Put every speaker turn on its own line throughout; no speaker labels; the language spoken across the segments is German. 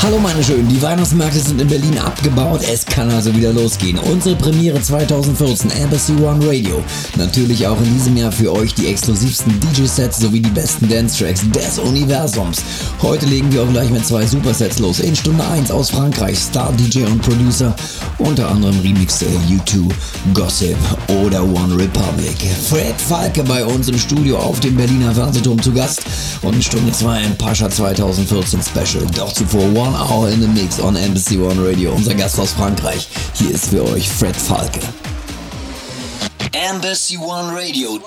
Hallo meine Schönen, die Weihnachtsmärkte sind in Berlin abgebaut, es kann also wieder losgehen. Unsere Premiere 2014, Embassy One Radio. Natürlich auch in diesem Jahr für euch die exklusivsten DJ-Sets sowie die besten Dance-Tracks des Universums. Heute legen wir auch gleich mit zwei Supersets los. In Stunde 1 aus Frankreich, Star-DJ und Producer, unter anderem Remixe U2, Gossip oder One Republic. Fred Falke bei uns im Studio auf dem Berliner Fernsehturm zu Gast und in Stunde 2 ein Pascha 2014 Special. Doch zuvor One One Hour in the Mix on Embassy One Radio. Unser Gast aus Frankreich. Hier ist für euch Fred Falke. Embassy One Radio.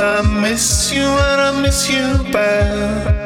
I miss you and I miss you bad.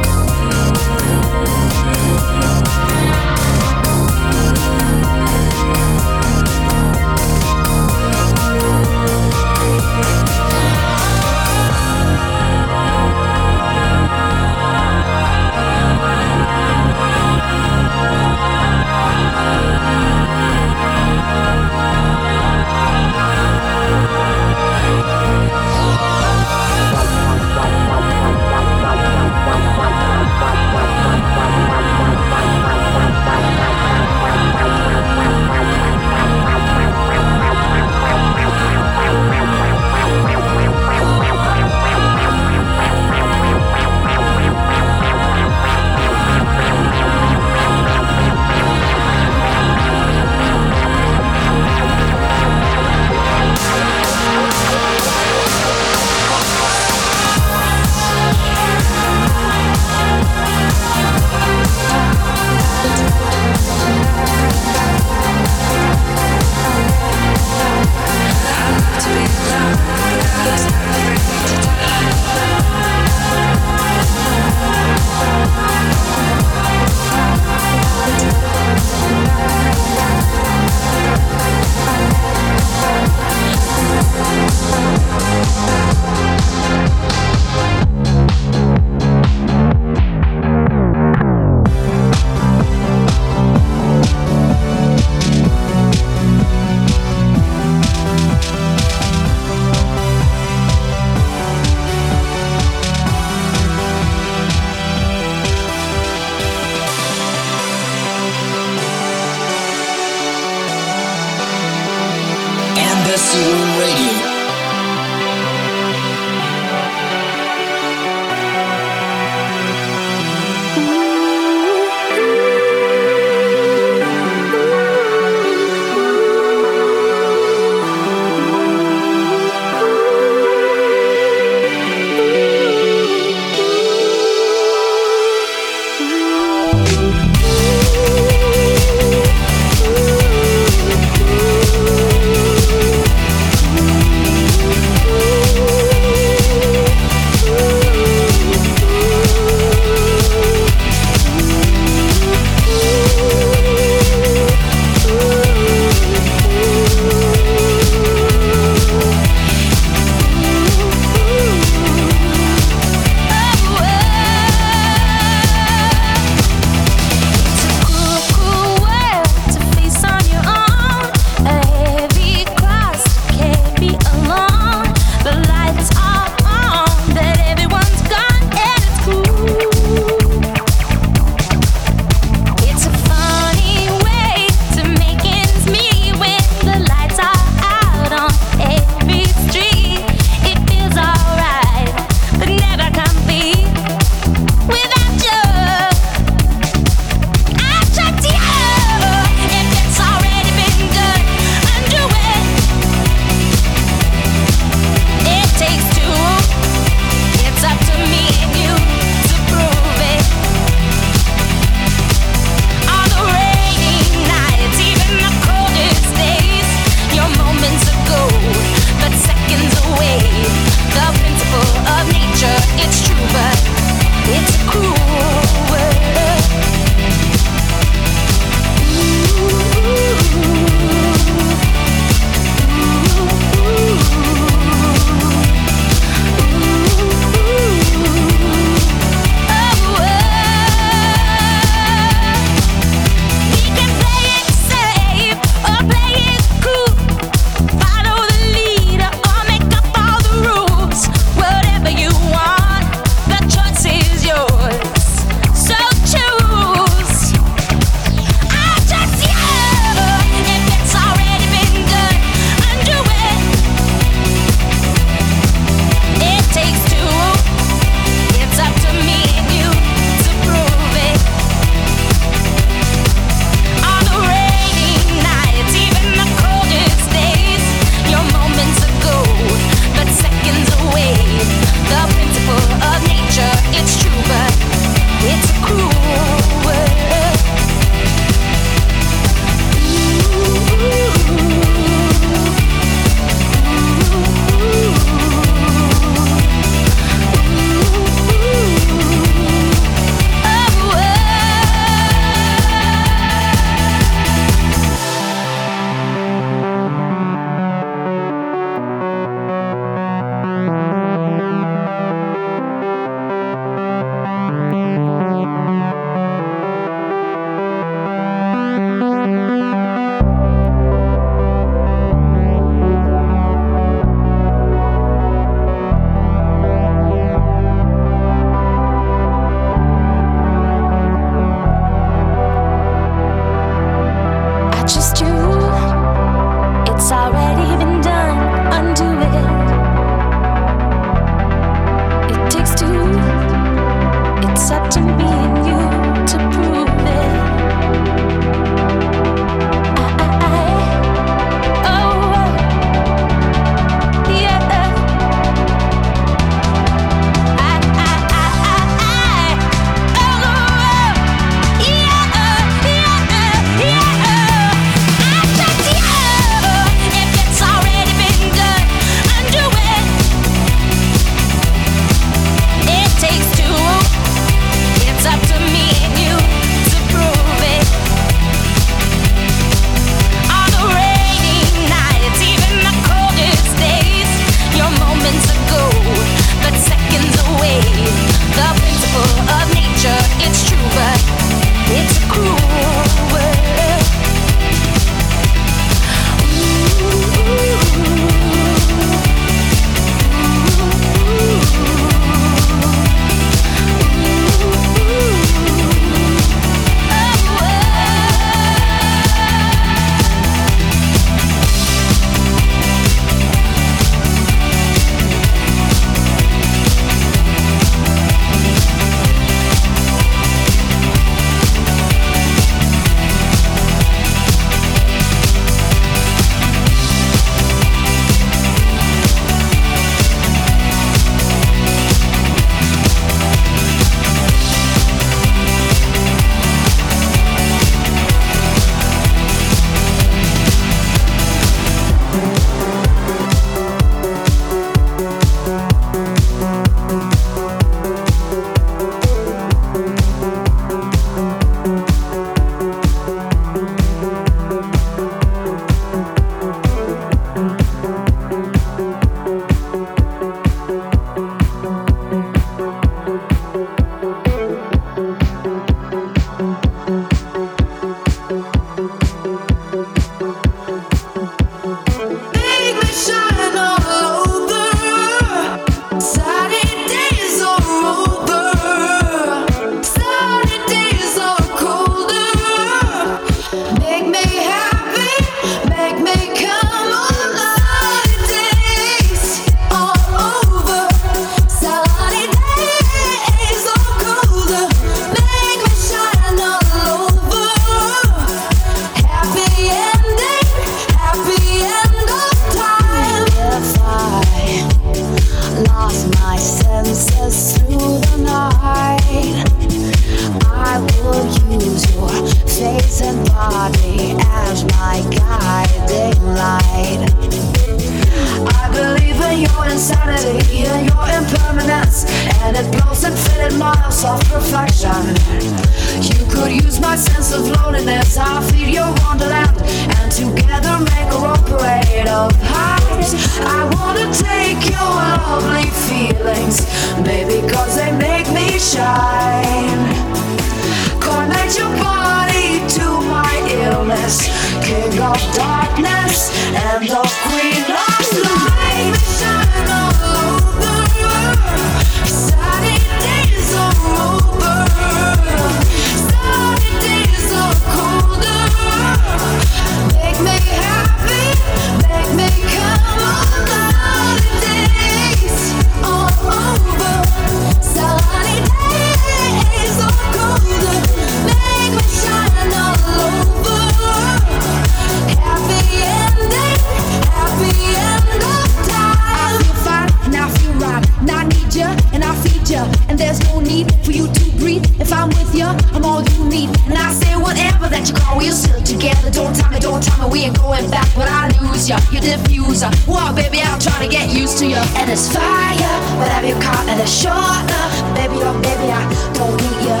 yakuza. Whoa, baby, I'm trying to get used to you. And it's fire, whatever you call it, it's shorter. Baby, oh, baby, I don't need you.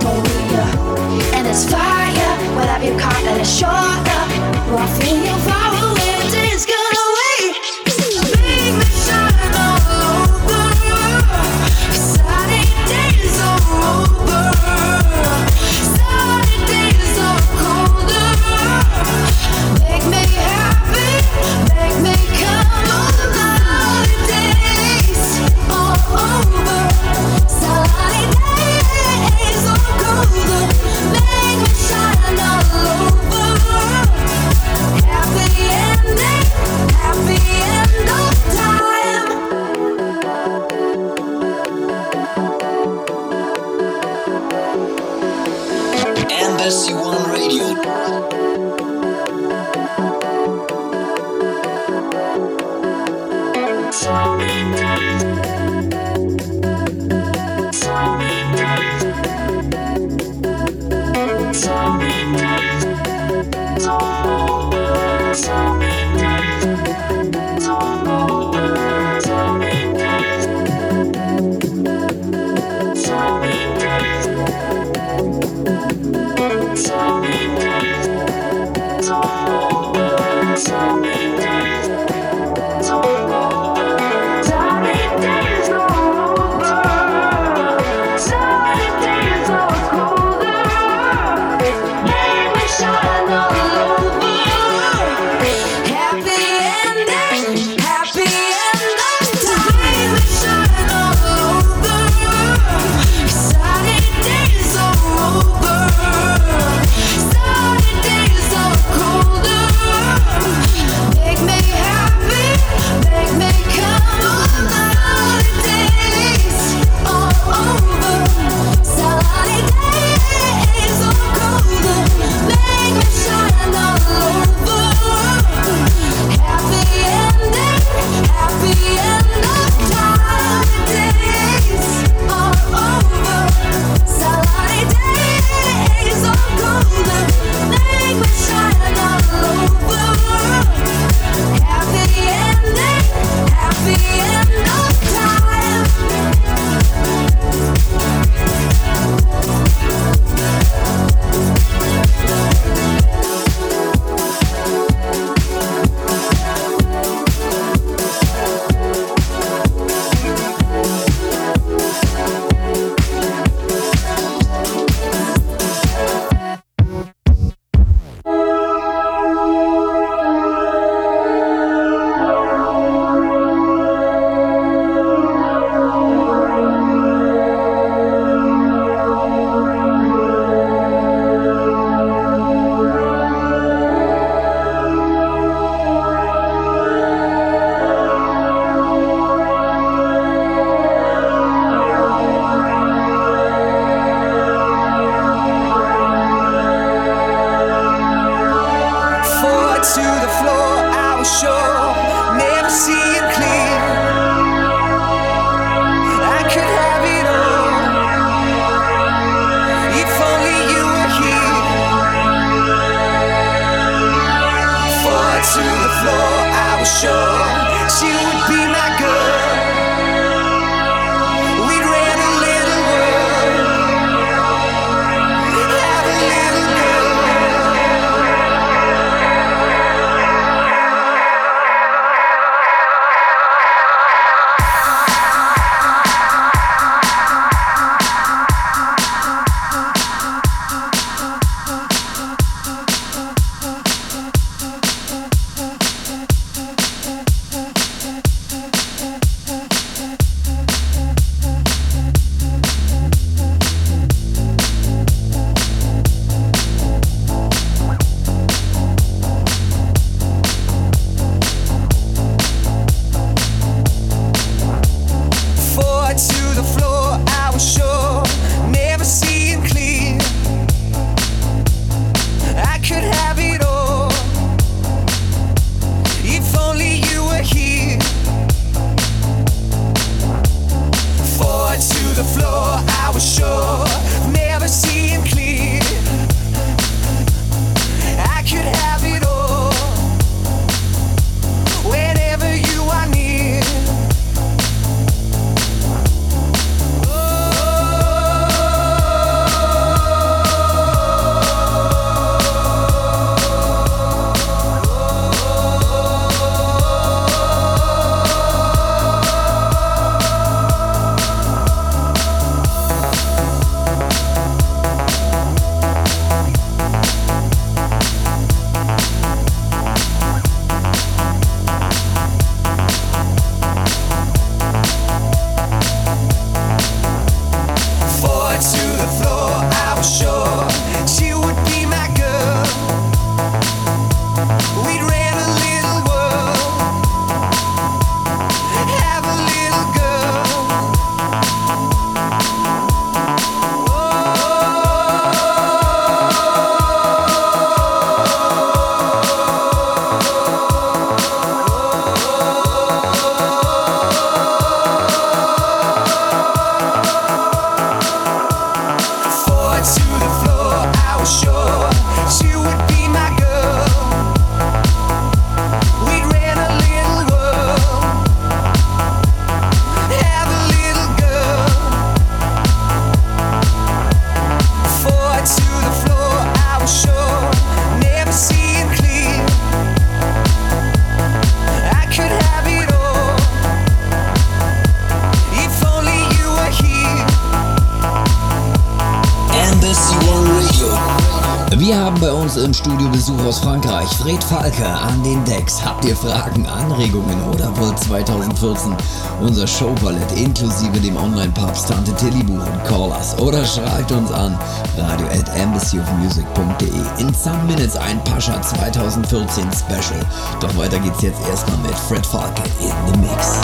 Don't need you. And it's fire, whatever you call it, it's shorter, love. Well, I feel you.
Aus Frankreich, Fred Falke an den Decks. Habt ihr Fragen, Anregungen oder wollt 2014 unser Showballett inklusive dem Online-Papst Tante Tilly buchen? Call us oder schreibt uns an radio at embassyofmusic.de. In some minutes ein Pascha 2014 Special. Doch weiter geht's jetzt erstmal mit Fred Falke in the Mix.